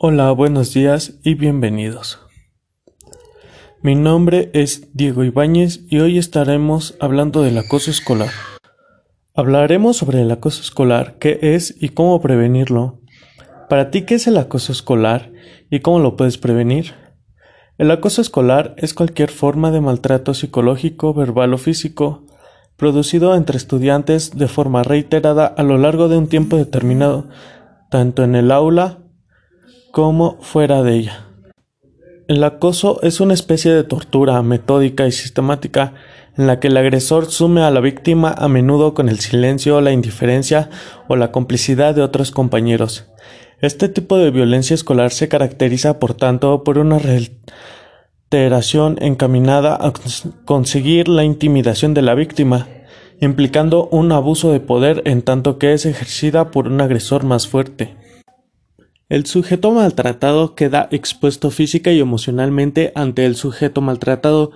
Hola, buenos días y bienvenidos. Mi nombre es Diego Ibáñez y hoy estaremos hablando del acoso escolar. Hablaremos sobre el acoso escolar, qué es y cómo prevenirlo. Para ti, ¿qué es el acoso escolar y cómo lo puedes prevenir? El acoso escolar es cualquier forma de maltrato psicológico, verbal o físico producido entre estudiantes de forma reiterada a lo largo de un tiempo determinado, tanto en el aula como fuera de ella. El acoso es una especie de tortura metódica y sistemática en la que el agresor sume a la víctima a menudo con el silencio, la indiferencia o la complicidad de otros compañeros. Este tipo de violencia escolar se caracteriza, por tanto, por una reiteración encaminada a conseguir la intimidación de la víctima, implicando un abuso de poder en tanto que es ejercida por un agresor más fuerte. El sujeto maltratado queda expuesto física y emocionalmente ante el sujeto maltratado,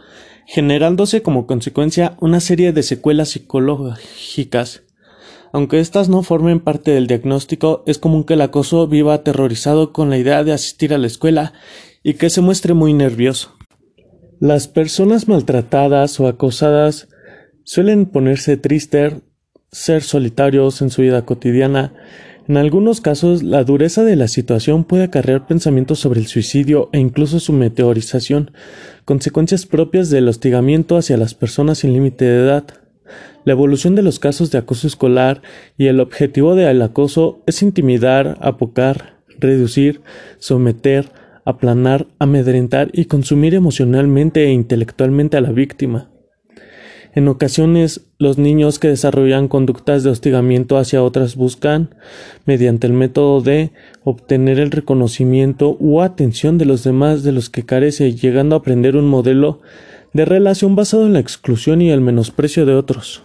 generándose como consecuencia una serie de secuelas psicológicas. Aunque éstas no formen parte del diagnóstico, es común que el acoso viva aterrorizado con la idea de asistir a la escuela y que se muestre muy nervioso. Las personas maltratadas o acosadas suelen ponerse tristes, ser solitarios en su vida cotidiana, en algunos casos, la dureza de la situación puede acarrear pensamientos sobre el suicidio e incluso su meteorización, consecuencias propias del hostigamiento hacia las personas sin límite de edad. La evolución de los casos de acoso escolar y el objetivo del acoso es intimidar, apocar, reducir, someter, aplanar, amedrentar y consumir emocionalmente e intelectualmente a la víctima. En ocasiones, los niños que desarrollan conductas de hostigamiento hacia otras buscan, mediante el método de obtener el reconocimiento u atención de los demás de los que carece, llegando a aprender un modelo de relación basado en la exclusión y el menosprecio de otros.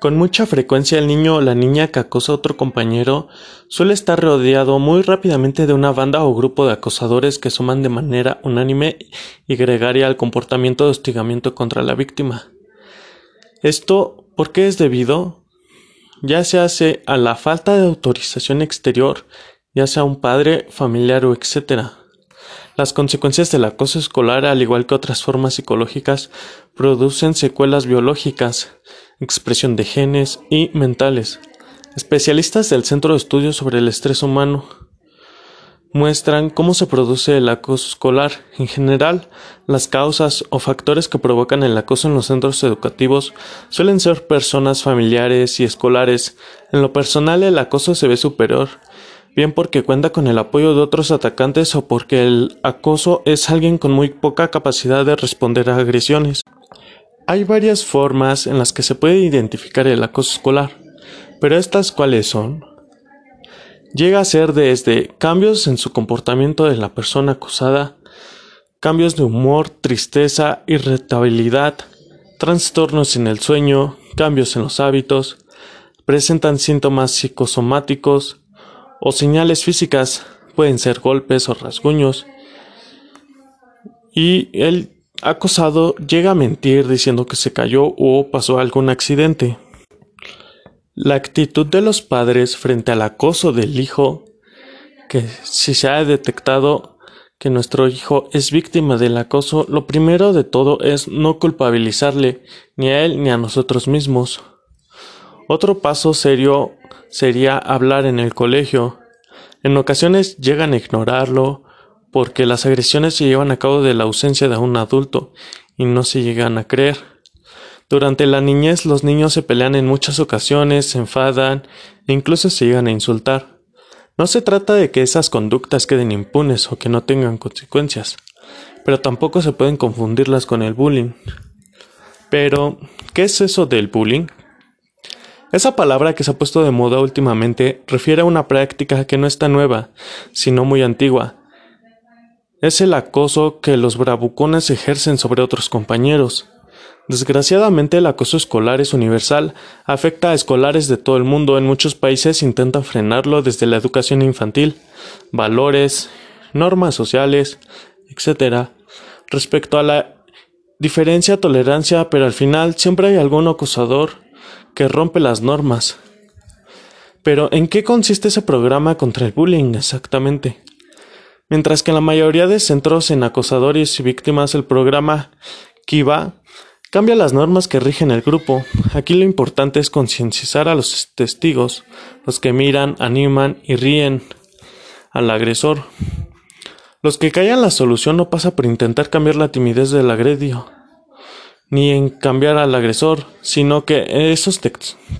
Con mucha frecuencia el niño o la niña que acosa a otro compañero suele estar rodeado muy rápidamente de una banda o grupo de acosadores que suman de manera unánime y gregaria al comportamiento de hostigamiento contra la víctima. Esto, ¿por qué es debido? Ya se hace a la falta de autorización exterior, ya sea un padre, familiar o etc. Las consecuencias del acoso escolar, al igual que otras formas psicológicas, producen secuelas biológicas, expresión de genes y mentales. Especialistas del Centro de Estudios sobre el Estrés Humano muestran cómo se produce el acoso escolar. En general, las causas o factores que provocan el acoso en los centros educativos suelen ser personas familiares y escolares. En lo personal, el acoso se ve superior, bien porque cuenta con el apoyo de otros atacantes o porque el acoso es alguien con muy poca capacidad de responder a agresiones. Hay varias formas en las que se puede identificar el acoso escolar, pero estas cuáles son? Llega a ser desde cambios en su comportamiento de la persona acusada, cambios de humor, tristeza, irritabilidad, trastornos en el sueño, cambios en los hábitos, presentan síntomas psicosomáticos o señales físicas, pueden ser golpes o rasguños, y el acosado llega a mentir diciendo que se cayó o pasó algún accidente. La actitud de los padres frente al acoso del hijo, que si se ha detectado que nuestro hijo es víctima del acoso, lo primero de todo es no culpabilizarle ni a él ni a nosotros mismos. Otro paso serio sería hablar en el colegio. En ocasiones llegan a ignorarlo porque las agresiones se llevan a cabo de la ausencia de un adulto y no se llegan a creer. Durante la niñez los niños se pelean en muchas ocasiones, se enfadan e incluso se llegan a insultar. No se trata de que esas conductas queden impunes o que no tengan consecuencias, pero tampoco se pueden confundirlas con el bullying. Pero, ¿qué es eso del bullying? Esa palabra que se ha puesto de moda últimamente refiere a una práctica que no está nueva, sino muy antigua. Es el acoso que los bravucones ejercen sobre otros compañeros. Desgraciadamente el acoso escolar es universal, afecta a escolares de todo el mundo, en muchos países intentan frenarlo desde la educación infantil, valores, normas sociales, etc. Respecto a la diferencia, tolerancia, pero al final siempre hay algún acosador que rompe las normas. Pero ¿en qué consiste ese programa contra el bullying exactamente? Mientras que en la mayoría de centros en acosadores y víctimas el programa Kiva cambia las normas que rigen el grupo. Aquí lo importante es concienciar a los testigos, los que miran, animan y ríen al agresor. Los que callan la solución no pasa por intentar cambiar la timidez del agredio, ni en cambiar al agresor, sino que esos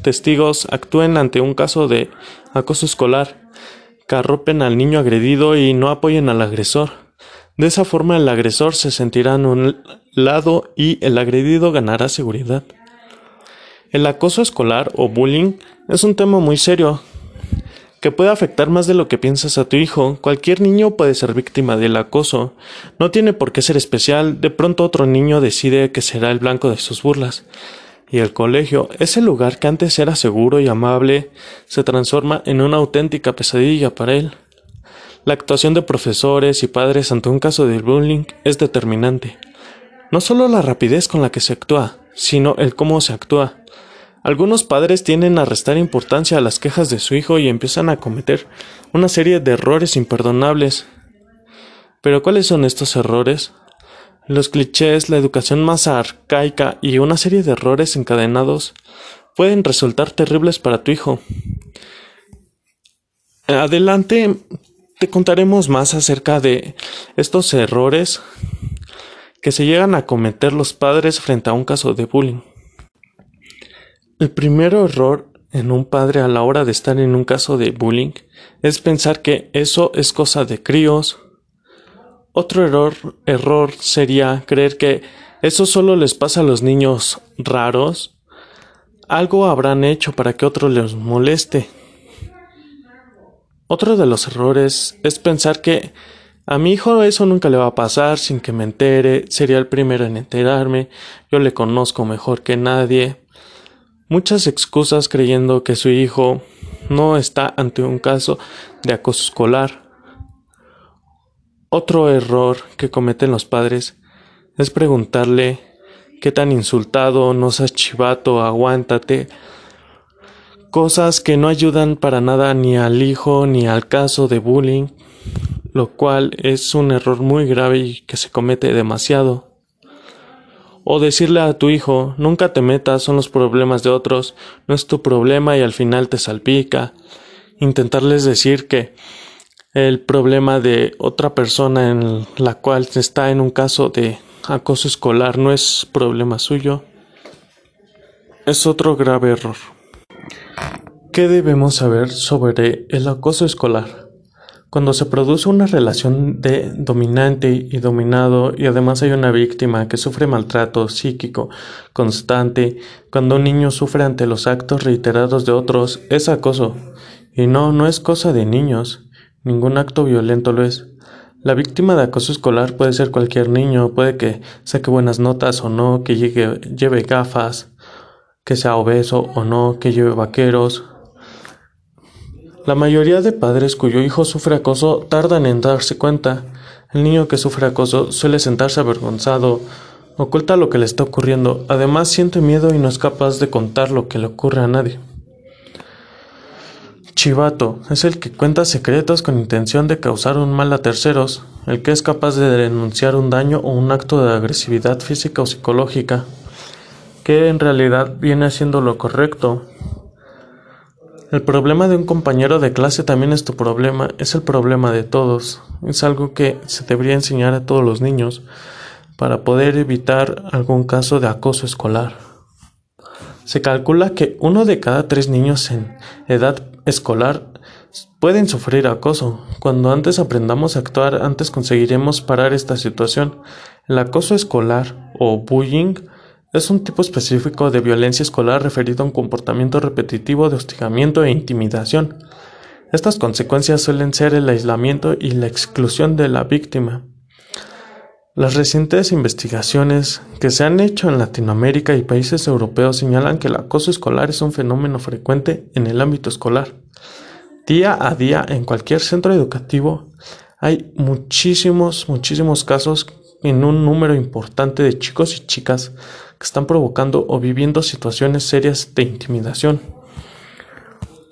testigos actúen ante un caso de acoso escolar que arropen al niño agredido y no apoyen al agresor. De esa forma el agresor se sentirá lado y el agredido ganará seguridad. El acoso escolar o bullying es un tema muy serio que puede afectar más de lo que piensas a tu hijo. Cualquier niño puede ser víctima del acoso. No tiene por qué ser especial. De pronto otro niño decide que será el blanco de sus burlas y el colegio, ese lugar que antes era seguro y amable, se transforma en una auténtica pesadilla para él. La actuación de profesores y padres ante un caso de bullying es determinante. No solo la rapidez con la que se actúa, sino el cómo se actúa. Algunos padres tienden a restar importancia a las quejas de su hijo y empiezan a cometer una serie de errores imperdonables. Pero ¿cuáles son estos errores? Los clichés, la educación más arcaica y una serie de errores encadenados pueden resultar terribles para tu hijo. Adelante te contaremos más acerca de estos errores que se llegan a cometer los padres frente a un caso de bullying. El primer error en un padre a la hora de estar en un caso de bullying es pensar que eso es cosa de críos, otro error, error sería creer que eso solo les pasa a los niños raros. Algo habrán hecho para que otro les moleste. Otro de los errores es pensar que a mi hijo eso nunca le va a pasar sin que me entere, sería el primero en enterarme, yo le conozco mejor que nadie. Muchas excusas creyendo que su hijo no está ante un caso de acoso escolar. Otro error que cometen los padres es preguntarle qué tan insultado, no seas chivato, aguántate. Cosas que no ayudan para nada ni al hijo ni al caso de bullying, lo cual es un error muy grave y que se comete demasiado. O decirle a tu hijo, nunca te metas, son los problemas de otros, no es tu problema y al final te salpica. Intentarles decir que el problema de otra persona en la cual está en un caso de acoso escolar no es problema suyo, es otro grave error. ¿Qué debemos saber sobre el acoso escolar? Cuando se produce una relación de dominante y dominado y además hay una víctima que sufre maltrato psíquico constante, cuando un niño sufre ante los actos reiterados de otros, es acoso. Y no, no es cosa de niños. Ningún acto violento lo es. La víctima de acoso escolar puede ser cualquier niño, puede que saque buenas notas o no, que lleve gafas, que sea obeso o no, que lleve vaqueros. La mayoría de padres cuyo hijo sufre acoso tardan en darse cuenta. El niño que sufre acoso suele sentarse avergonzado, oculta lo que le está ocurriendo, además siente miedo y no es capaz de contar lo que le ocurre a nadie. Chivato es el que cuenta secretos con intención de causar un mal a terceros, el que es capaz de denunciar un daño o un acto de agresividad física o psicológica, que en realidad viene haciendo lo correcto. El problema de un compañero de clase también es tu problema, es el problema de todos, es algo que se debería enseñar a todos los niños para poder evitar algún caso de acoso escolar. Se calcula que uno de cada tres niños en edad escolar pueden sufrir acoso. Cuando antes aprendamos a actuar, antes conseguiremos parar esta situación. El acoso escolar o bullying es un tipo específico de violencia escolar referido a un comportamiento repetitivo de hostigamiento e intimidación. Estas consecuencias suelen ser el aislamiento y la exclusión de la víctima. Las recientes investigaciones que se han hecho en Latinoamérica y países europeos señalan que el acoso escolar es un fenómeno frecuente en el ámbito escolar. Día a día en cualquier centro educativo hay muchísimos, muchísimos casos en un número importante de chicos y chicas que están provocando o viviendo situaciones serias de intimidación.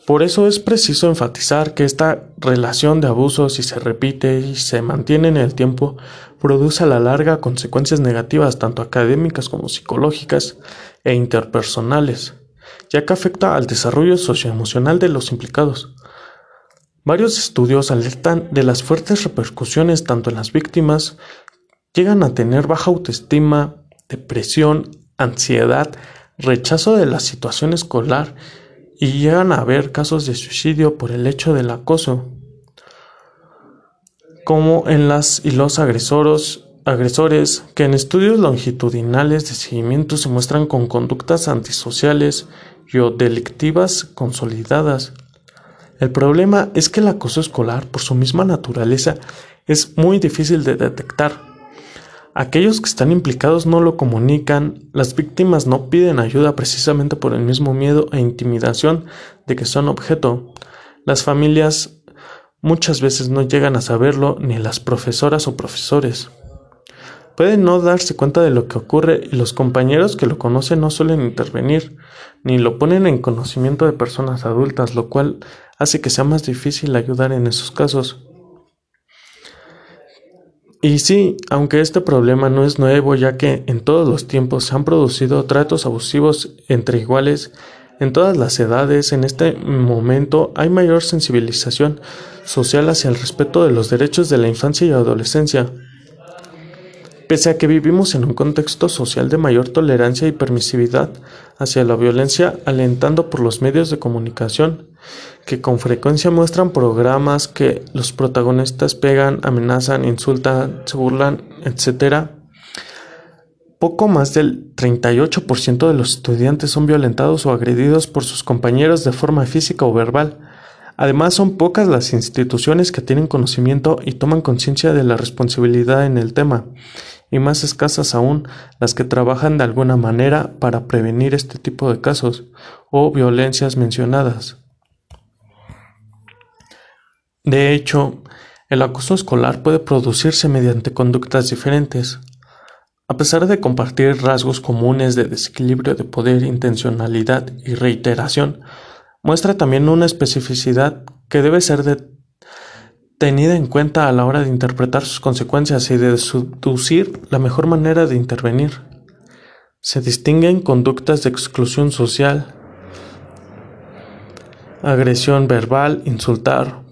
Por eso es preciso enfatizar que esta relación de abuso, si se repite y se mantiene en el tiempo, produce a la larga consecuencias negativas tanto académicas como psicológicas e interpersonales, ya que afecta al desarrollo socioemocional de los implicados. Varios estudios alertan de las fuertes repercusiones tanto en las víctimas, llegan a tener baja autoestima, depresión, ansiedad, rechazo de la situación escolar y llegan a haber casos de suicidio por el hecho del acoso, como en las y los agresores, que en estudios longitudinales de seguimiento se muestran con conductas antisociales y o delictivas consolidadas. El problema es que el acoso escolar, por su misma naturaleza, es muy difícil de detectar Aquellos que están implicados no lo comunican, las víctimas no piden ayuda precisamente por el mismo miedo e intimidación de que son objeto. Las familias muchas veces no llegan a saberlo ni las profesoras o profesores. Pueden no darse cuenta de lo que ocurre y los compañeros que lo conocen no suelen intervenir, ni lo ponen en conocimiento de personas adultas, lo cual hace que sea más difícil ayudar en esos casos. Y sí, aunque este problema no es nuevo ya que en todos los tiempos se han producido tratos abusivos entre iguales en todas las edades, en este momento hay mayor sensibilización social hacia el respeto de los derechos de la infancia y adolescencia. Pese a que vivimos en un contexto social de mayor tolerancia y permisividad hacia la violencia, alentando por los medios de comunicación, que con frecuencia muestran programas que los protagonistas pegan, amenazan, insultan, se burlan, etc., poco más del 38% de los estudiantes son violentados o agredidos por sus compañeros de forma física o verbal. Además, son pocas las instituciones que tienen conocimiento y toman conciencia de la responsabilidad en el tema y más escasas aún las que trabajan de alguna manera para prevenir este tipo de casos o violencias mencionadas. De hecho, el acoso escolar puede producirse mediante conductas diferentes. A pesar de compartir rasgos comunes de desequilibrio de poder, intencionalidad y reiteración, muestra también una especificidad que debe ser tenida en cuenta a la hora de interpretar sus consecuencias y de deducir la mejor manera de intervenir. Se distinguen conductas de exclusión social, agresión verbal, insultar,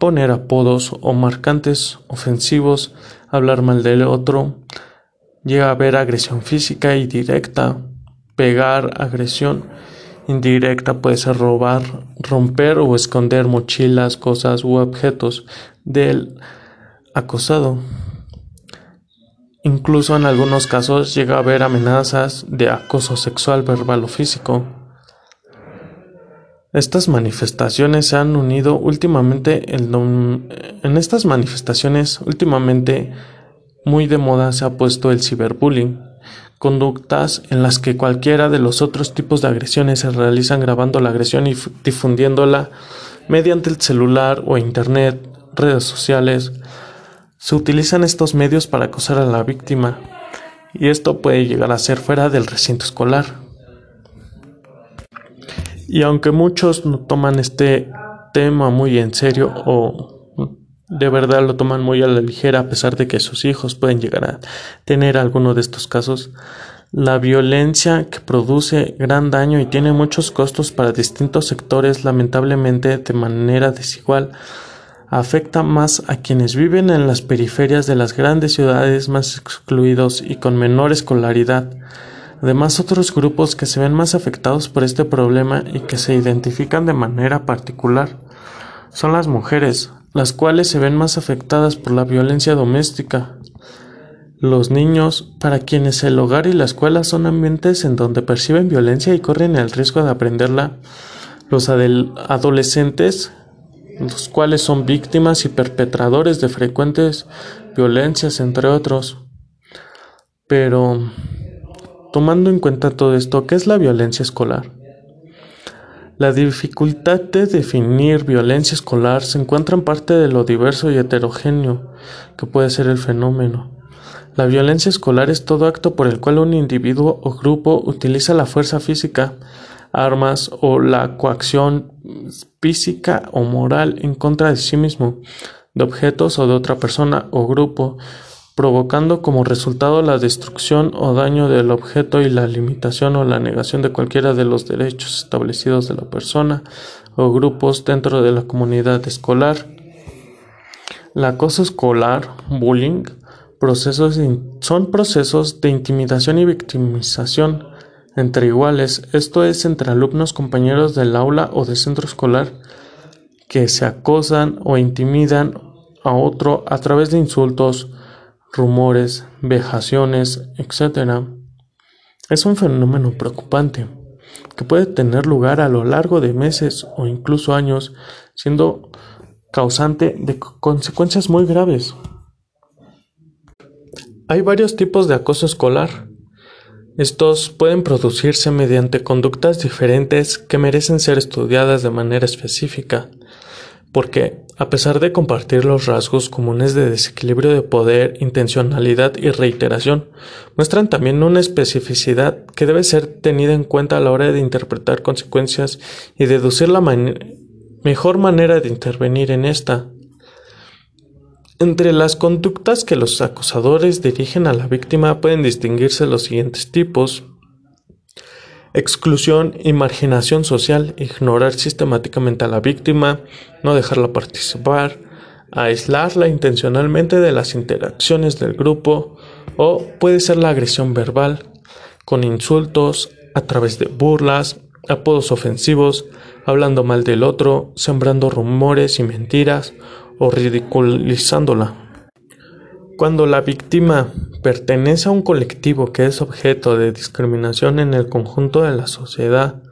poner apodos o marcantes ofensivos, hablar mal del otro, llega a haber agresión física y directa, pegar, agresión indirecta puede ser robar, romper o esconder mochilas, cosas u objetos del acosado. Incluso en algunos casos llega a haber amenazas de acoso sexual, verbal o físico. Estas manifestaciones se han unido últimamente en estas manifestaciones últimamente muy de moda se ha puesto el ciberbullying, conductas en las que cualquiera de los otros tipos de agresiones se realizan grabando la agresión y difundiéndola mediante el celular o internet redes sociales, se utilizan estos medios para acosar a la víctima y esto puede llegar a ser fuera del recinto escolar. Y aunque muchos no toman este tema muy en serio o de verdad lo toman muy a la ligera a pesar de que sus hijos pueden llegar a tener alguno de estos casos, la violencia que produce gran daño y tiene muchos costos para distintos sectores lamentablemente de manera desigual afecta más a quienes viven en las periferias de las grandes ciudades más excluidos y con menor escolaridad. Además, otros grupos que se ven más afectados por este problema y que se identifican de manera particular son las mujeres, las cuales se ven más afectadas por la violencia doméstica. Los niños, para quienes el hogar y la escuela son ambientes en donde perciben violencia y corren el riesgo de aprenderla. Los adolescentes los cuales son víctimas y perpetradores de frecuentes violencias, entre otros. Pero, tomando en cuenta todo esto, ¿qué es la violencia escolar? La dificultad de definir violencia escolar se encuentra en parte de lo diverso y heterogéneo que puede ser el fenómeno. La violencia escolar es todo acto por el cual un individuo o grupo utiliza la fuerza física, armas o la coacción física o moral en contra de sí mismo, de objetos o de otra persona o grupo, provocando como resultado la destrucción o daño del objeto y la limitación o la negación de cualquiera de los derechos establecidos de la persona o grupos dentro de la comunidad escolar. La acoso escolar, bullying, procesos son procesos de intimidación y victimización entre iguales, esto es entre alumnos compañeros del aula o de centro escolar que se acosan o intimidan a otro a través de insultos, rumores, vejaciones, etc. Es un fenómeno preocupante que puede tener lugar a lo largo de meses o incluso años, siendo causante de consecuencias muy graves. Hay varios tipos de acoso escolar. Estos pueden producirse mediante conductas diferentes que merecen ser estudiadas de manera específica, porque, a pesar de compartir los rasgos comunes de desequilibrio de poder, intencionalidad y reiteración, muestran también una especificidad que debe ser tenida en cuenta a la hora de interpretar consecuencias y deducir la mejor manera de intervenir en esta. Entre las conductas que los acusadores dirigen a la víctima pueden distinguirse los siguientes tipos. Exclusión y marginación social, ignorar sistemáticamente a la víctima, no dejarla participar, aislarla intencionalmente de las interacciones del grupo o puede ser la agresión verbal, con insultos, a través de burlas, apodos ofensivos, hablando mal del otro, sembrando rumores y mentiras o ridiculizándola. Cuando la víctima pertenece a un colectivo que es objeto de discriminación en el conjunto de la sociedad,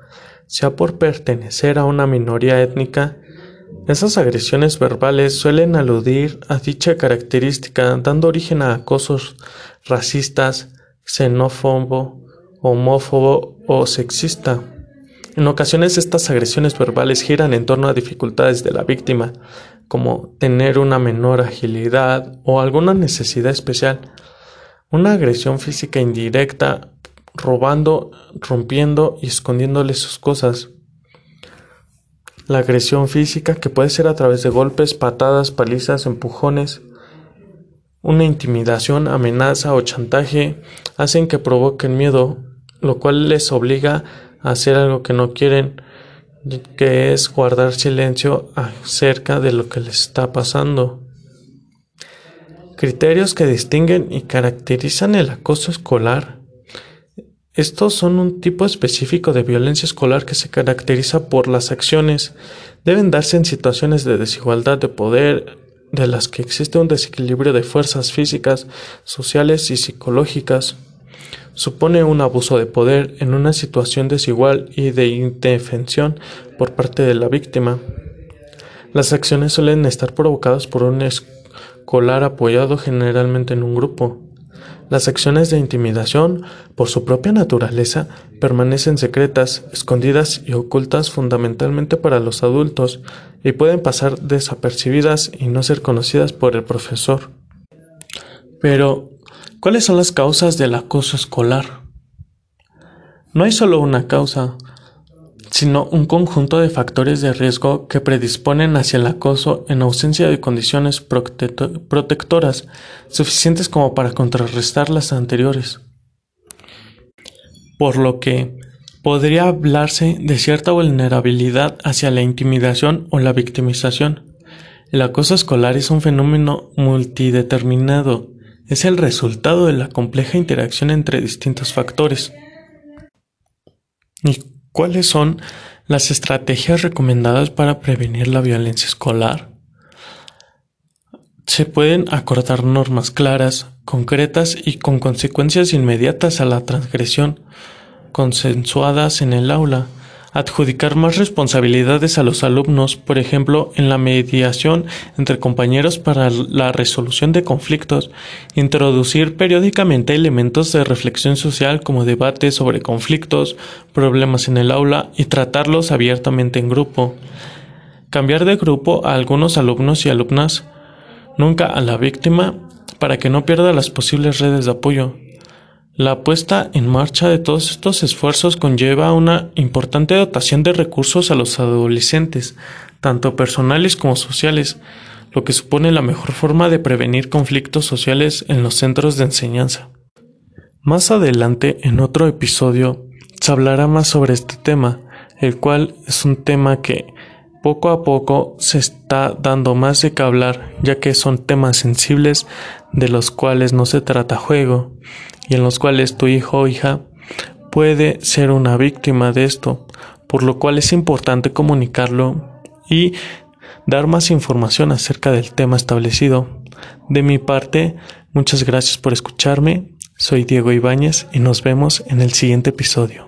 sea por pertenecer a una minoría étnica, esas agresiones verbales suelen aludir a dicha característica dando origen a acosos racistas, xenófobo, homófobo o sexista. En ocasiones estas agresiones verbales giran en torno a dificultades de la víctima, como tener una menor agilidad o alguna necesidad especial. Una agresión física indirecta, robando, rompiendo y escondiéndole sus cosas. La agresión física, que puede ser a través de golpes, patadas, palizas, empujones, una intimidación, amenaza o chantaje, hacen que provoquen miedo, lo cual les obliga a hacer algo que no quieren que es guardar silencio acerca de lo que les está pasando. Criterios que distinguen y caracterizan el acoso escolar. Estos son un tipo específico de violencia escolar que se caracteriza por las acciones. Deben darse en situaciones de desigualdad de poder, de las que existe un desequilibrio de fuerzas físicas, sociales y psicológicas supone un abuso de poder en una situación desigual y de indefensión por parte de la víctima. Las acciones suelen estar provocadas por un escolar apoyado generalmente en un grupo. Las acciones de intimidación, por su propia naturaleza, permanecen secretas, escondidas y ocultas fundamentalmente para los adultos y pueden pasar desapercibidas y no ser conocidas por el profesor. Pero, ¿Cuáles son las causas del acoso escolar? No hay solo una causa, sino un conjunto de factores de riesgo que predisponen hacia el acoso en ausencia de condiciones protectoras suficientes como para contrarrestar las anteriores. Por lo que podría hablarse de cierta vulnerabilidad hacia la intimidación o la victimización. El acoso escolar es un fenómeno multideterminado es el resultado de la compleja interacción entre distintos factores. ¿Y cuáles son las estrategias recomendadas para prevenir la violencia escolar? Se pueden acordar normas claras, concretas y con consecuencias inmediatas a la transgresión, consensuadas en el aula adjudicar más responsabilidades a los alumnos, por ejemplo, en la mediación entre compañeros para la resolución de conflictos, introducir periódicamente elementos de reflexión social como debates sobre conflictos, problemas en el aula y tratarlos abiertamente en grupo. Cambiar de grupo a algunos alumnos y alumnas, nunca a la víctima, para que no pierda las posibles redes de apoyo. La puesta en marcha de todos estos esfuerzos conlleva una importante dotación de recursos a los adolescentes, tanto personales como sociales, lo que supone la mejor forma de prevenir conflictos sociales en los centros de enseñanza. Más adelante, en otro episodio, se hablará más sobre este tema, el cual es un tema que poco a poco se está dando más de que hablar, ya que son temas sensibles de los cuales no se trata juego y en los cuales tu hijo o hija puede ser una víctima de esto, por lo cual es importante comunicarlo y dar más información acerca del tema establecido. De mi parte, muchas gracias por escucharme. Soy Diego Ibáñez y nos vemos en el siguiente episodio.